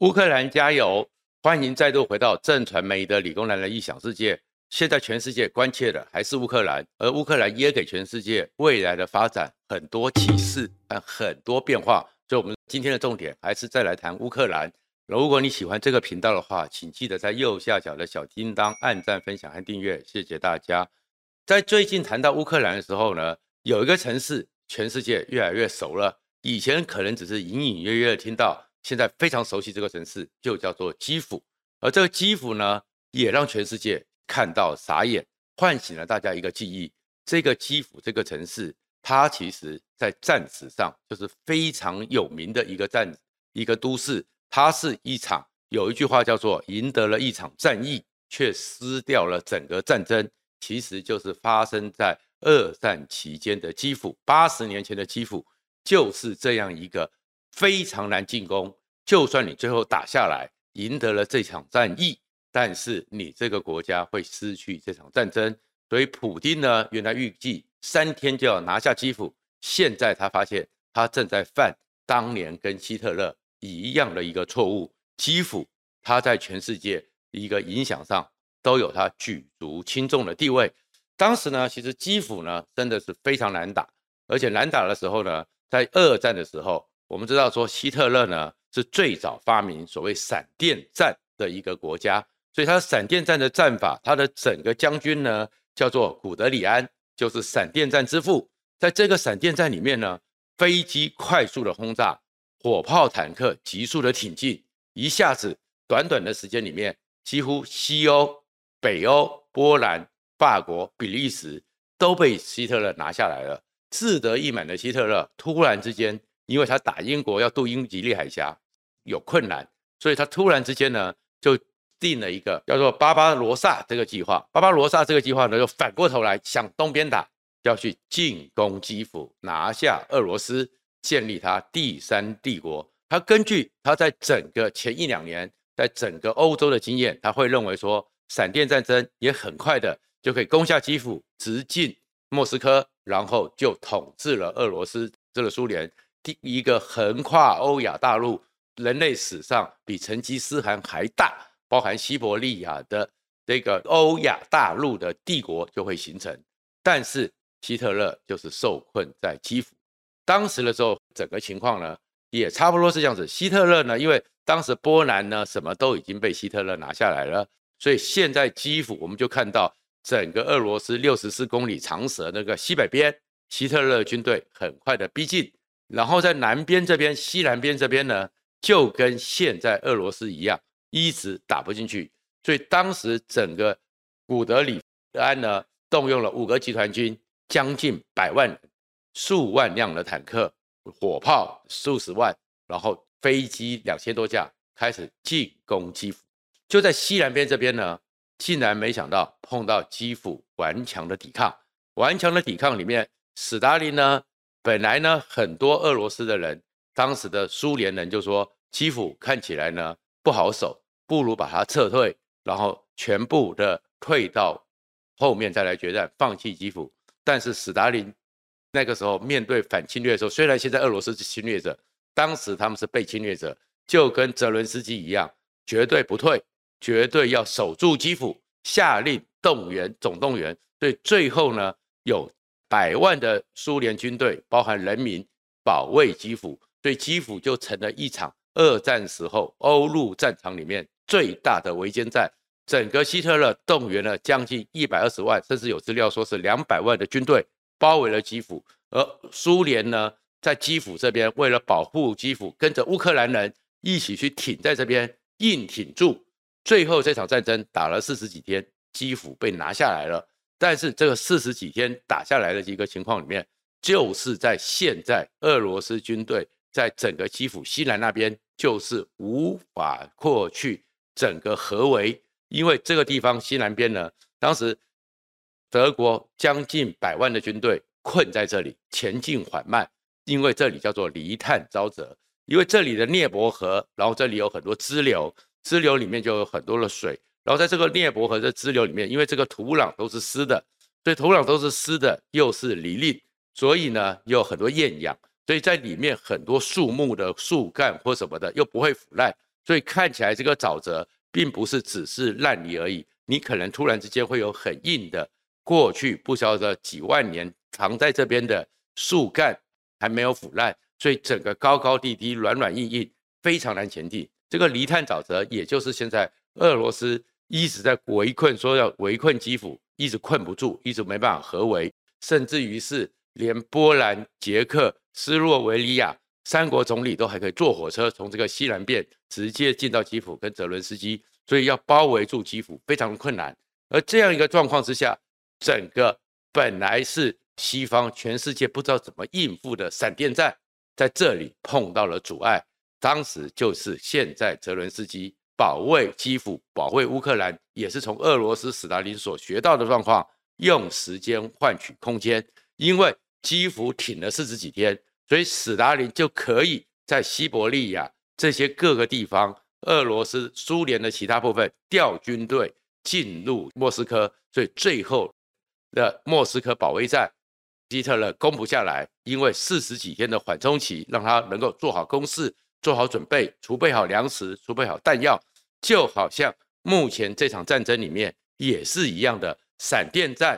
乌克兰加油！欢迎再度回到正传媒的理工男的异想世界。现在全世界关切的还是乌克兰，而乌克兰也给全世界未来的发展很多启示和很多变化。所以，我们今天的重点还是再来谈乌克兰。如果你喜欢这个频道的话，请记得在右下角的小叮当按赞、分享和订阅，谢谢大家。在最近谈到乌克兰的时候呢，有一个城市全世界越来越熟了，以前可能只是隐隐约约的听到。现在非常熟悉这个城市，就叫做基辅。而这个基辅呢，也让全世界看到傻眼，唤醒了大家一个记忆。这个基辅这个城市，它其实在战史上就是非常有名的一个战一个都市。它是一场有一句话叫做“赢得了一场战役，却失掉了整个战争”，其实就是发生在二战期间的基辅。八十年前的基辅就是这样一个。非常难进攻，就算你最后打下来，赢得了这场战役，但是你这个国家会失去这场战争。所以普丁呢，原来预计三天就要拿下基辅，现在他发现他正在犯当年跟希特勒一样的一个错误。基辅他在全世界一个影响上都有他举足轻重的地位。当时呢，其实基辅呢真的是非常难打，而且难打的时候呢，在二战的时候。我们知道说希特勒呢是最早发明所谓闪电战的一个国家，所以他闪电战的战法，他的整个将军呢叫做古德里安，就是闪电战之父。在这个闪电战里面呢，飞机快速的轰炸，火炮坦克急速的挺进，一下子短短的时间里面，几乎西欧、北欧、波兰、法国、比利时都被希特勒拿下来了。志得意满的希特勒突然之间。因为他打英国要渡英吉利海峡有困难，所以他突然之间呢就定了一个叫做巴巴罗萨这个计划。巴巴罗萨这个计划呢，就反过头来向东边打，要去进攻基辅，拿下俄罗斯，建立他第三帝国。他根据他在整个前一两年在整个欧洲的经验，他会认为说，闪电战争也很快的就可以攻下基辅，直进莫斯科，然后就统治了俄罗斯，这个苏联。第一个横跨欧亚大陆，人类史上比成吉思汗还大，包含西伯利亚的这个欧亚大陆的帝国就会形成。但是希特勒就是受困在基辅。当时的时候，整个情况呢也差不多是这样子。希特勒呢，因为当时波兰呢什么都已经被希特勒拿下来了，所以现在基辅我们就看到整个俄罗斯六十四公里长蛇那个西北边，希特勒军队很快的逼近。然后在南边这边，西南边这边呢，就跟现在俄罗斯一样，一直打不进去。所以当时整个古德里安呢，动用了五个集团军，将近百万，数万辆的坦克、火炮数十万，然后飞机两千多架，开始进攻基辅。就在西南边这边呢，竟然没想到碰到基辅顽强的抵抗，顽强的抵抗里面，史达林呢。本来呢，很多俄罗斯的人，当时的苏联人就说，基辅看起来呢不好守，不如把它撤退，然后全部的退到后面再来决战，放弃基辅。但是史达林那个时候面对反侵略的时候，虽然现在俄罗斯是侵略者，当时他们是被侵略者，就跟泽伦斯基一样，绝对不退，绝对要守住基辅，下令动员总动员。所以最后呢，有。百万的苏联军队，包含人民，保卫基辅，所以基辅就成了一场二战时候欧陆战场里面最大的围歼战。整个希特勒动员了将近一百二十万，甚至有资料说是两百万的军队包围了基辅，而苏联呢，在基辅这边为了保护基辅，跟着乌克兰人一起去挺在这边，硬挺住。最后这场战争打了四十几天，基辅被拿下来了。但是这个四十几天打下来的一个情况里面，就是在现在俄罗斯军队在整个基辅西南那边，就是无法过去整个合围，因为这个地方西南边呢，当时德国将近百万的军队困在这里，前进缓慢，因为这里叫做离炭沼泽，因为这里的涅伯河，然后这里有很多支流，支流里面就有很多的水。然后在这个聂伯河的支流里面，因为这个土壤都是湿的，所以土壤都是湿的，又是泥泞，所以呢有很多厌氧，所以在里面很多树木的树干或什么的又不会腐烂，所以看起来这个沼泽并不是只是烂泥而已，你可能突然之间会有很硬的，过去不晓得几万年藏在这边的树干还没有腐烂，所以整个高高低低、软软硬硬，非常难前进。这个泥炭沼泽，也就是现在俄罗斯一直在围困，说要围困基辅，一直困不住，一直没办法合围，甚至于是连波兰、捷克、斯洛维尼亚。三国总理都还可以坐火车从这个西南边直接进到基辅跟泽伦斯基，所以要包围住基辅非常困难。而这样一个状况之下，整个本来是西方全世界不知道怎么应付的闪电战，在这里碰到了阻碍。当时就是现在泽伦斯基保卫基辅、保卫乌克兰，也是从俄罗斯斯大林所学到的状况，用时间换取空间，因为基辅挺了四十几天。所以，史达林就可以在西伯利亚这些各个地方，俄罗斯、苏联的其他部分调军队进入莫斯科。所以，最后的莫斯科保卫战，希特勒攻不下来，因为四十几天的缓冲期，让他能够做好攻势、做好准备、储备好粮食、储备好弹药，就好像目前这场战争里面也是一样的闪电战，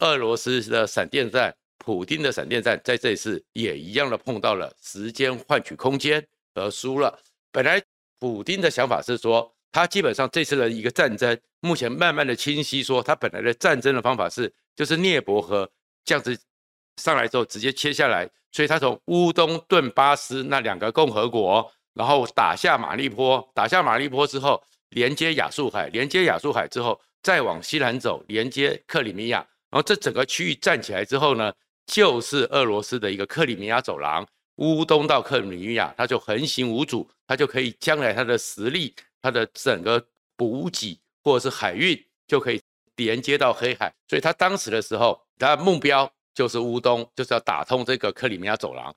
俄罗斯的闪电战。普丁的闪电战在这一次也一样的碰到了时间换取空间而输了。本来普丁的想法是说，他基本上这次的一个战争，目前慢慢的清晰说，他本来的战争的方法是，就是涅伯河这样子上来之后直接切下来，所以他从乌东顿巴斯那两个共和国，然后打下马利坡，打下马利坡之后，连接亚速海，连接亚速海之后，再往西南走，连接克里米亚，然后这整个区域站起来之后呢，就是俄罗斯的一个克里米亚走廊，乌东到克里米亚，它就横行无阻，它就可以将来它的实力，它的整个补给或者是海运就可以连接到黑海。所以他当时的时候，他的目标就是乌东，就是要打通这个克里米亚走廊。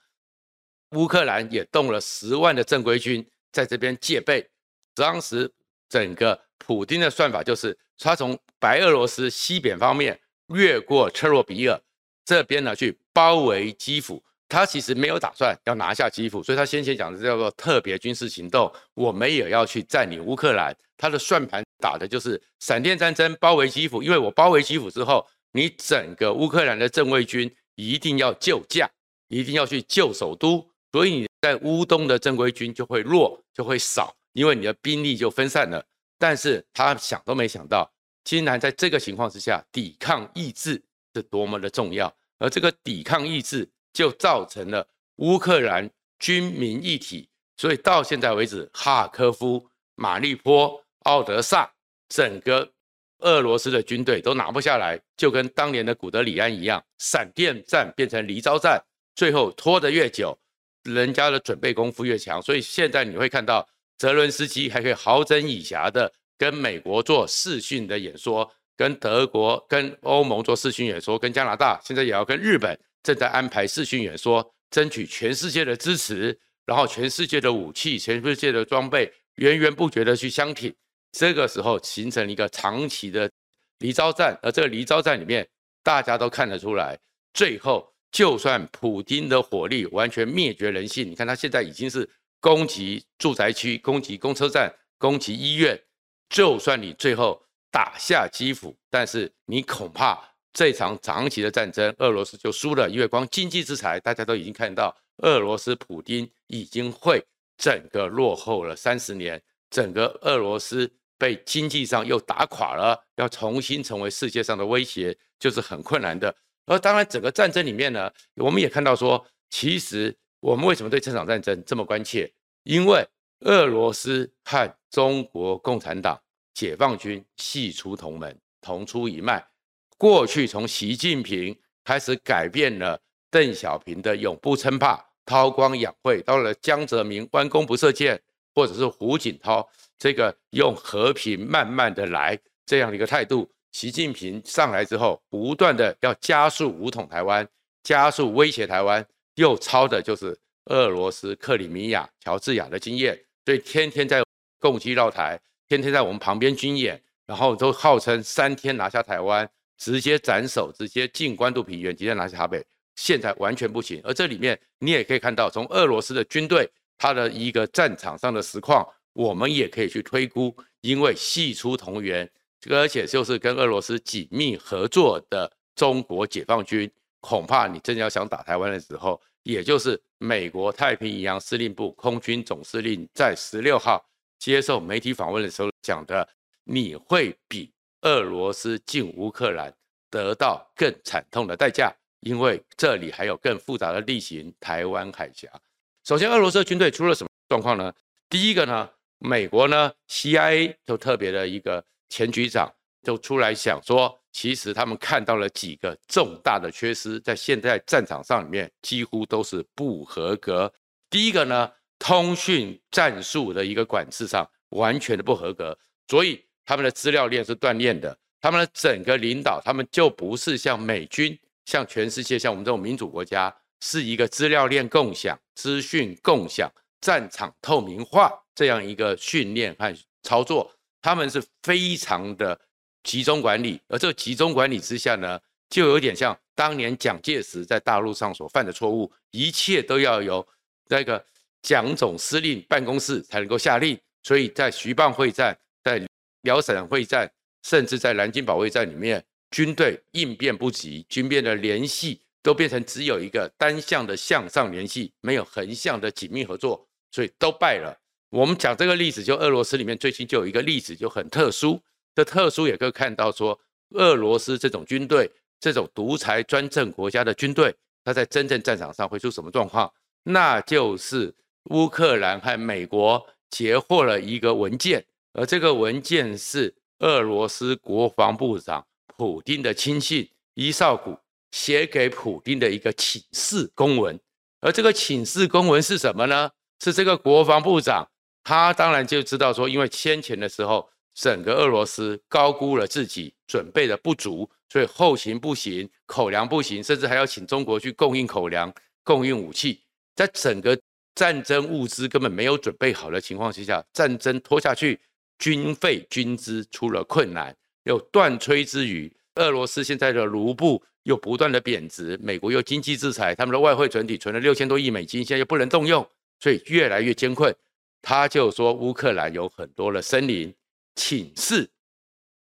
乌克兰也动了十万的正规军在这边戒备。当时整个普丁的算法就是，他从白俄罗斯西边方面越过车洛比尔。这边呢，去包围基辅，他其实没有打算要拿下基辅，所以他先前讲的叫做特别军事行动，我们也要去占领乌克兰。他的算盘打的就是闪电战争，包围基辅，因为我包围基辅之后，你整个乌克兰的正规军一定要救驾，一定要去救首都，所以你在乌东的正规军就会弱，就会少，因为你的兵力就分散了。但是他想都没想到，竟然在这个情况之下，抵抗意志。是多么的重要，而这个抵抗意志就造成了乌克兰军民一体，所以到现在为止，哈尔科夫、马利坡、奥德萨，整个俄罗斯的军队都拿不下来，就跟当年的古德里安一样，闪电战变成离招战，最后拖得越久，人家的准备功夫越强，所以现在你会看到泽伦斯基还可以好整以暇的跟美国做视讯的演说。跟德国、跟欧盟做视讯演说，跟加拿大现在也要跟日本正在安排视讯演说，争取全世界的支持，然后全世界的武器、全世界的装备源源不绝的去相挺，这个时候形成一个长期的离招战，而这个离招战里面，大家都看得出来，最后就算普丁的火力完全灭绝人性，你看他现在已经是攻击住宅区、攻击公车站、攻击医院，就算你最后。打下基辅，但是你恐怕这场长期的战争，俄罗斯就输了，因为光经济制裁，大家都已经看到，俄罗斯普丁已经会整个落后了三十年，整个俄罗斯被经济上又打垮了，要重新成为世界上的威胁，就是很困难的。而当然，整个战争里面呢，我们也看到说，其实我们为什么对这场战争这么关切？因为俄罗斯和中国共产党。解放军系出同门，同出一脉。过去从习近平开始改变了邓小平的永不称霸、韬光养晦，到了江泽民关公不射箭，或者是胡锦涛这个用和平慢慢的来这样的一个态度。习近平上来之后，不断的要加速武统台湾，加速威胁台湾，又抄的就是俄罗斯克里米亚、乔治亚的经验，所以天天在攻击绕台。天天在我们旁边军演，然后都号称三天拿下台湾，直接斩首，直接进关渡平原，直接拿下台北。现在完全不行。而这里面你也可以看到，从俄罗斯的军队他的一个战场上的实况，我们也可以去推估，因为系出同源，这个而且就是跟俄罗斯紧密合作的中国解放军，恐怕你真要想打台湾的时候，也就是美国太平洋司令部空军总司令在十六号接受媒体访问的时候讲的，你会比俄罗斯进乌克兰得到更惨痛的代价，因为这里还有更复杂的地形——台湾海峡。首先，俄罗斯军队出了什么状况呢？第一个呢，美国呢，CIA 就特别的一个前局长就出来想说，其实他们看到了几个重大的缺失，在现在战场上里面几乎都是不合格。第一个呢，通讯战术的一个管制上完全的不合格，所以他们的资料链是断链的，他们的整个领导，他们就不是像美军，像全世界，像我们这种民主国家。是一个资料链共享、资讯共享、战场透明化这样一个训练和操作，他们是非常的集中管理，而这集中管理之下呢，就有点像当年蒋介石在大陆上所犯的错误，一切都要由那个蒋总司令办公室才能够下令，所以在徐蚌会战、在辽沈会战，甚至在南京保卫战里面，军队应变不及，军变的联系。都变成只有一个单向的向上联系，没有横向的紧密合作，所以都败了。我们讲这个例子，就俄罗斯里面最近就有一个例子就很特殊，这特殊也可以看到说，俄罗斯这种军队，这种独裁专政国家的军队，它在真正战场上会出什么状况？那就是乌克兰和美国截获了一个文件，而这个文件是俄罗斯国防部长普丁的亲信伊绍古。写给普丁的一个请示公文，而这个请示公文是什么呢？是这个国防部长，他当然就知道说，因为先前的时候，整个俄罗斯高估了自己准备的不足，所以后勤不行，口粮不行，甚至还要请中国去供应口粮、供应武器，在整个战争物资根本没有准备好的情况之下，战争拖下去，军费军资出了困难，有断炊之余。俄罗斯现在的卢布又不断的贬值，美国又经济制裁，他们的外汇存底存了六千多亿美金，现在又不能动用，所以越来越艰困。他就说乌克兰有很多的森林，请示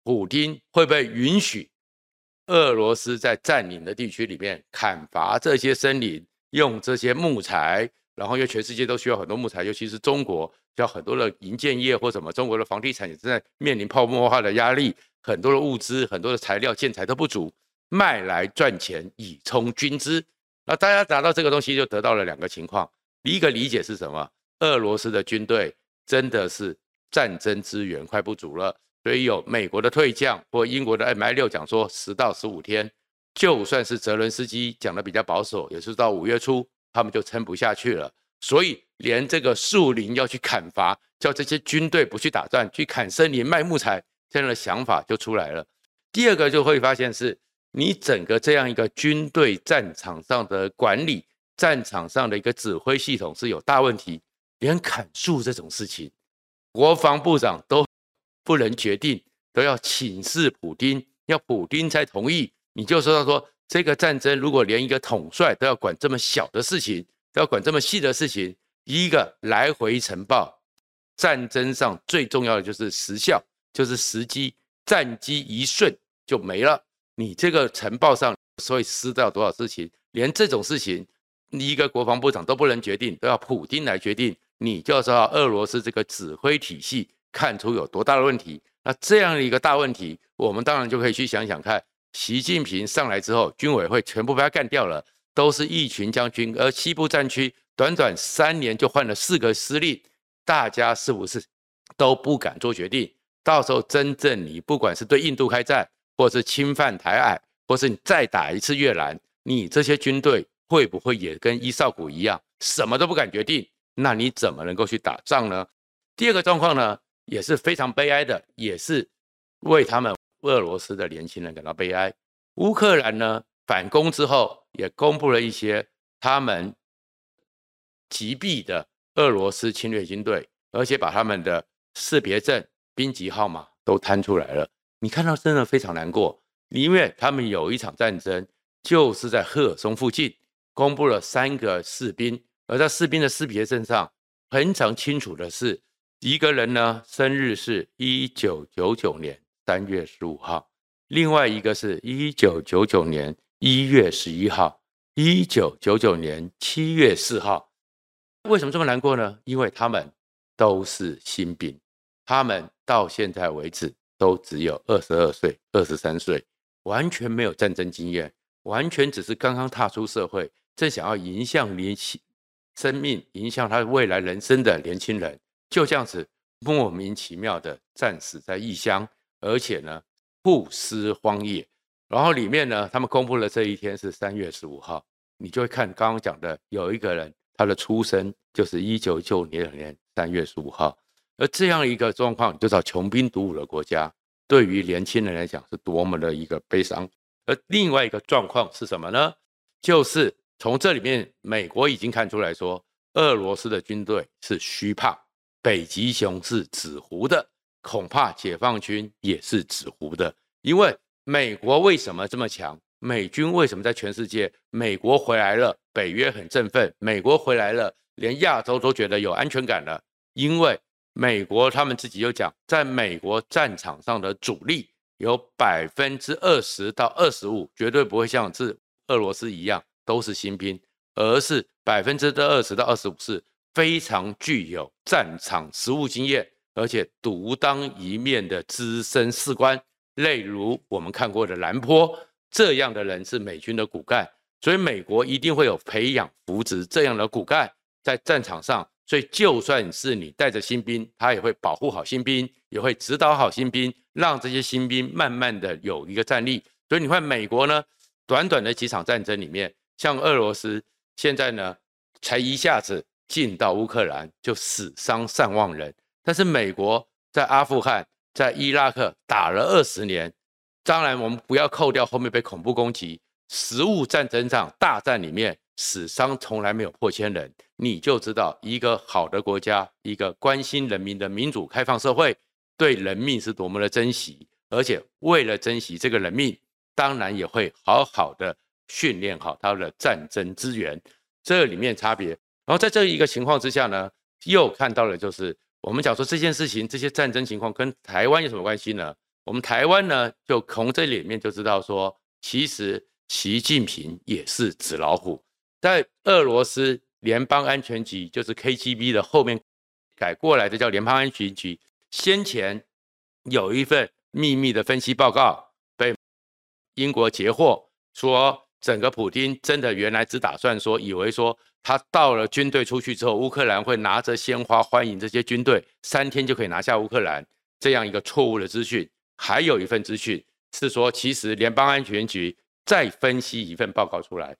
普丁会不会允许俄罗斯在占领的地区里面砍伐这些森林，用这些木材，然后因为全世界都需要很多木材，尤其是中国，需要很多的营建业或什么，中国的房地产也正在面临泡沫化的压力。很多的物资、很多的材料、建材都不足，卖来赚钱以充军资。那大家拿到这个东西，就得到了两个情况。第一个理解是什么？俄罗斯的军队真的是战争资源快不足了，所以有美国的退将或英国的 Mi-6 讲说十到十五天，就算是泽伦斯基讲的比较保守，也是到五月初他们就撑不下去了。所以连这个树林要去砍伐，叫这些军队不去打仗，去砍森林卖木材。这样的想法就出来了。第二个就会发现是，你整个这样一个军队战场上的管理，战场上的一个指挥系统是有大问题。连砍树这种事情，国防部长都不能决定，都要请示普丁，要普丁才同意。你就说到说，这个战争如果连一个统帅都要管这么小的事情，都要管这么细的事情，一个来回呈报，战争上最重要的就是时效。就是时机，战机一瞬就没了。你这个晨报上，所以失掉多少事情，连这种事情，你一个国防部长都不能决定，都要普丁来决定。你就知道俄罗斯这个指挥体系看出有多大的问题。那这样的一个大问题，我们当然就可以去想想看，习近平上来之后，军委会全部被他干掉了，都是一群将军，而西部战区短短三年就换了四个司令，大家是不是都不敢做决定？到时候真正你不管是对印度开战，或是侵犯台海，或是你再打一次越南，你这些军队会不会也跟伊绍古一样，什么都不敢决定？那你怎么能够去打仗呢？第二个状况呢，也是非常悲哀的，也是为他们俄罗斯的年轻人感到悲哀。乌克兰呢反攻之后，也公布了一些他们击毙的俄罗斯侵略军队，而且把他们的识别证。兵籍号码都摊出来了，你看到真的非常难过，因为他们有一场战争就是在赫尔松附近，公布了三个士兵，而在士兵的识别证上非常清楚的是一个人呢生日是一九九九年三月十五号，另外一个是一九九九年一月十一号，一九九九年七月四号。为什么这么难过呢？因为他们都是新兵，他们到现在为止都只有二十二岁、二十三岁，完全没有战争经验，完全只是刚刚踏出社会，正想要迎向年轻生命、迎向他未来人生的年轻人。就这样子莫名其妙的战死在异乡，而且呢不思荒野。然后里面呢，他们公布了这一天是三月十五号，你就会看刚刚讲的有一个人，他的出生就是一九九九年三月十五号。而这样一个状况，就找穷兵黩武的国家，对于年轻人来讲是多么的一个悲伤。而另外一个状况是什么呢？就是从这里面，美国已经看出来说，俄罗斯的军队是虚胖。北极熊是纸糊的，恐怕解放军也是纸糊的。因为美国为什么这么强？美军为什么在全世界？美国回来了，北约很振奋。美国回来了，连亚洲都觉得有安全感了。因为美国他们自己就讲，在美国战场上的主力有百分之二十到二十五，绝对不会像是俄罗斯一样都是新兵，而是百分之的二十到二十五是。非常具有战场实务经验，而且独当一面的资深士官，例如我们看过的兰坡这样的人是美军的骨干，所以美国一定会有培养扶植这样的骨干在战场上。所以就算是你带着新兵，他也会保护好新兵，也会指导好新兵，让这些新兵慢慢的有一个战力。所以你看美国呢，短短的几场战争里面，像俄罗斯现在呢，才一下子。进到乌克兰就死伤上万人，但是美国在阿富汗、在伊拉克打了二十年，当然我们不要扣掉后面被恐怖攻击，实物战争上大战里面死伤从来没有破千人，你就知道一个好的国家，一个关心人民的民主开放社会，对人命是多么的珍惜，而且为了珍惜这个人命，当然也会好好的训练好他的战争资源，这里面差别。然后在这一个情况之下呢，又看到了就是我们讲说这件事情，这些战争情况跟台湾有什么关系呢？我们台湾呢，就从这里面就知道说，其实习近平也是纸老虎，在俄罗斯联邦安全局，就是 KGB 的后面改过来的叫联邦安全局，先前有一份秘密的分析报告被英国截获，说整个普丁真的原来只打算说，以为说。他到了军队出去之后，乌克兰会拿着鲜花欢迎这些军队，三天就可以拿下乌克兰，这样一个错误的资讯。还有一份资讯是说，其实联邦安全局再分析一份报告出来，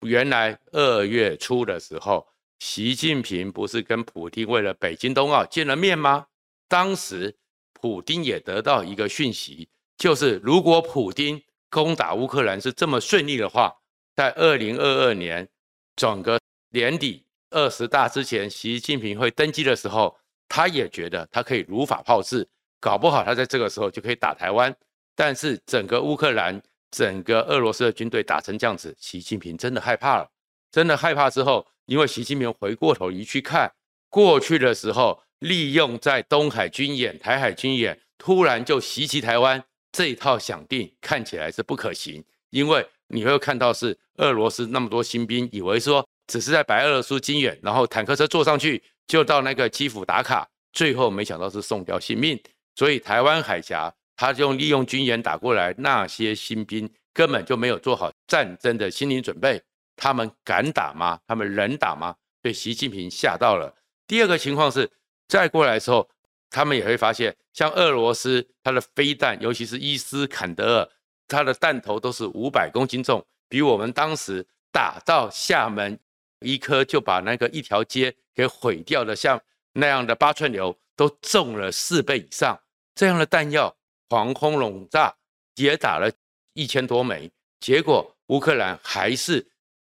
原来二月初的时候，习近平不是跟普丁为了北京冬奥见了面吗？当时普丁也得到一个讯息，就是如果普丁攻打乌克兰是这么顺利的话，在二零二二年整个。年底二十大之前，习近平会登基的时候，他也觉得他可以如法炮制，搞不好他在这个时候就可以打台湾。但是整个乌克兰、整个俄罗斯的军队打成这样子，习近平真的害怕了。真的害怕之后，因为习近平回过头一去看过去的时候，利用在东海军演、台海军演，突然就袭击台湾这一套想定看起来是不可行，因为你会看到是俄罗斯那么多新兵，以为说。只是在白俄罗斯军演，然后坦克车坐上去就到那个基辅打卡，最后没想到是送掉性命。所以台湾海峡，他就利用军演打过来，那些新兵根本就没有做好战争的心理准备，他们敢打吗？他们能打吗？被习近平吓到了。第二个情况是，再过来的时候，他们也会发现，像俄罗斯，它的飞弹，尤其是伊斯坎德尔，它的弹头都是五百公斤重，比我们当时打到厦门。一颗就把那个一条街给毁掉的，像那样的八寸榴都重了四倍以上，这样的弹药防空笼炸也打了一千多枚，结果乌克兰还是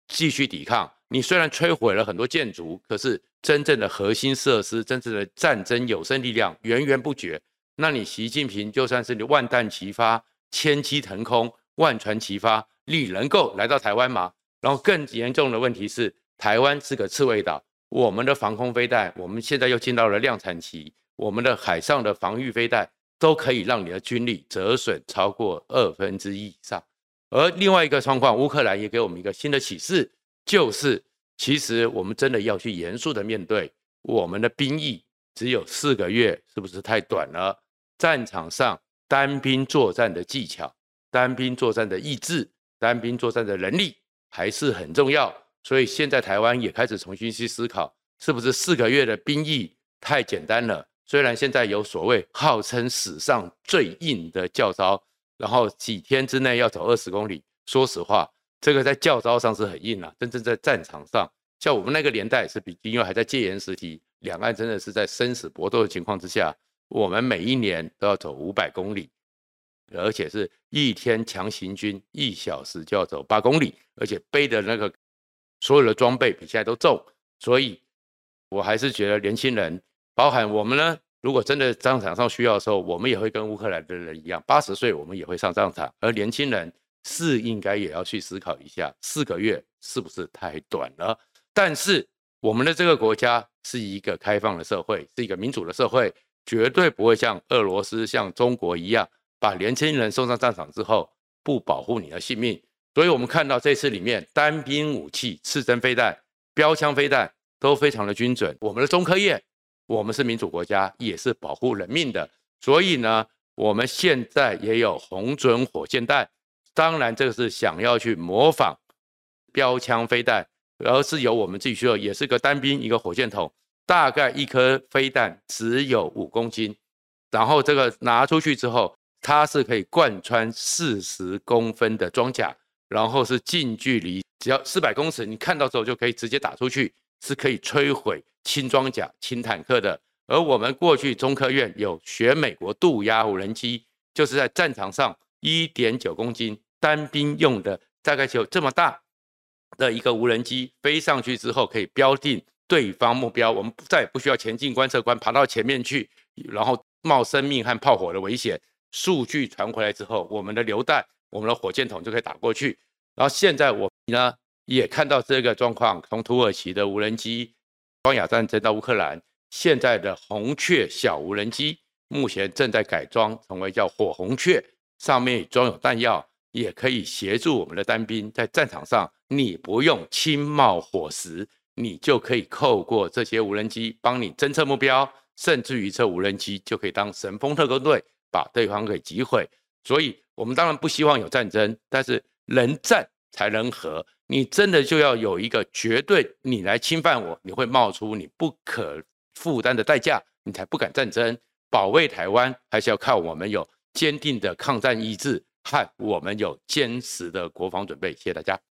继续抵抗。你虽然摧毁了很多建筑，可是真正的核心设施、真正的战争有生力量源源不绝。那你习近平就算是你万弹齐发、千机腾空、万船齐发，你能够来到台湾吗？然后更严重的问题是。台湾是个刺猬岛，我们的防空飞弹，我们现在又进到了量产期。我们的海上的防御飞弹都可以让你的军力折损超过二分之一以上。而另外一个状况，乌克兰也给我们一个新的启示，就是其实我们真的要去严肃的面对我们的兵役只有四个月，是不是太短了？战场上单兵作战的技巧、单兵作战的意志、单兵作战的能力还是很重要。所以现在台湾也开始重新去思考，是不是四个月的兵役太简单了？虽然现在有所谓号称史上最硬的教招，然后几天之内要走二十公里，说实话，这个在教招上是很硬啊。真正在战场上，像我们那个年代是比，因为还在戒严时期，两岸真的是在生死搏斗的情况之下，我们每一年都要走五百公里，而且是一天强行军，一小时就要走八公里，而且背的那个。所有的装备比现在都重，所以我还是觉得年轻人，包含我们呢，如果真的战场上需要的时候，我们也会跟乌克兰的人一样，八十岁我们也会上战场。而年轻人是应该也要去思考一下，四个月是不是太短了？但是我们的这个国家是一个开放的社会，是一个民主的社会，绝对不会像俄罗斯、像中国一样，把年轻人送上战场之后不保护你的性命。所以，我们看到这次里面单兵武器、刺针飞弹、标枪飞弹都非常的精准。我们的中科院，我们是民主国家，也是保护人命的。所以呢，我们现在也有红准火箭弹。当然，这个是想要去模仿标枪飞弹，而是由我们自己需要，也是个单兵一个火箭筒，大概一颗飞弹只有五公斤。然后这个拿出去之后，它是可以贯穿四十公分的装甲。然后是近距离，只要四百公尺，你看到之后就可以直接打出去，是可以摧毁轻装甲、轻坦克的。而我们过去中科院有学美国渡鸦无人机，就是在战场上一点九公斤单兵用的，大概就这么大的一个无人机，飞上去之后可以标定对方目标，我们再也不需要前进观测官爬到前面去，然后冒生命和炮火的危险。数据传回来之后，我们的榴弹。我们的火箭筒就可以打过去，然后现在我呢也看到这个状况，从土耳其的无人机，装甲战争到乌克兰，现在的红雀小无人机目前正在改装成为叫火红雀，上面装有弹药，也可以协助我们的单兵在战场上，你不用亲冒火石，你就可以透过这些无人机帮你侦测目标，甚至于这无人机就可以当神风特攻队把对方给击毁，所以。我们当然不希望有战争，但是能战才能和。你真的就要有一个绝对，你来侵犯我，你会冒出你不可负担的代价，你才不敢战争。保卫台湾还是要靠我们有坚定的抗战意志和我们有坚实的国防准备。谢谢大家。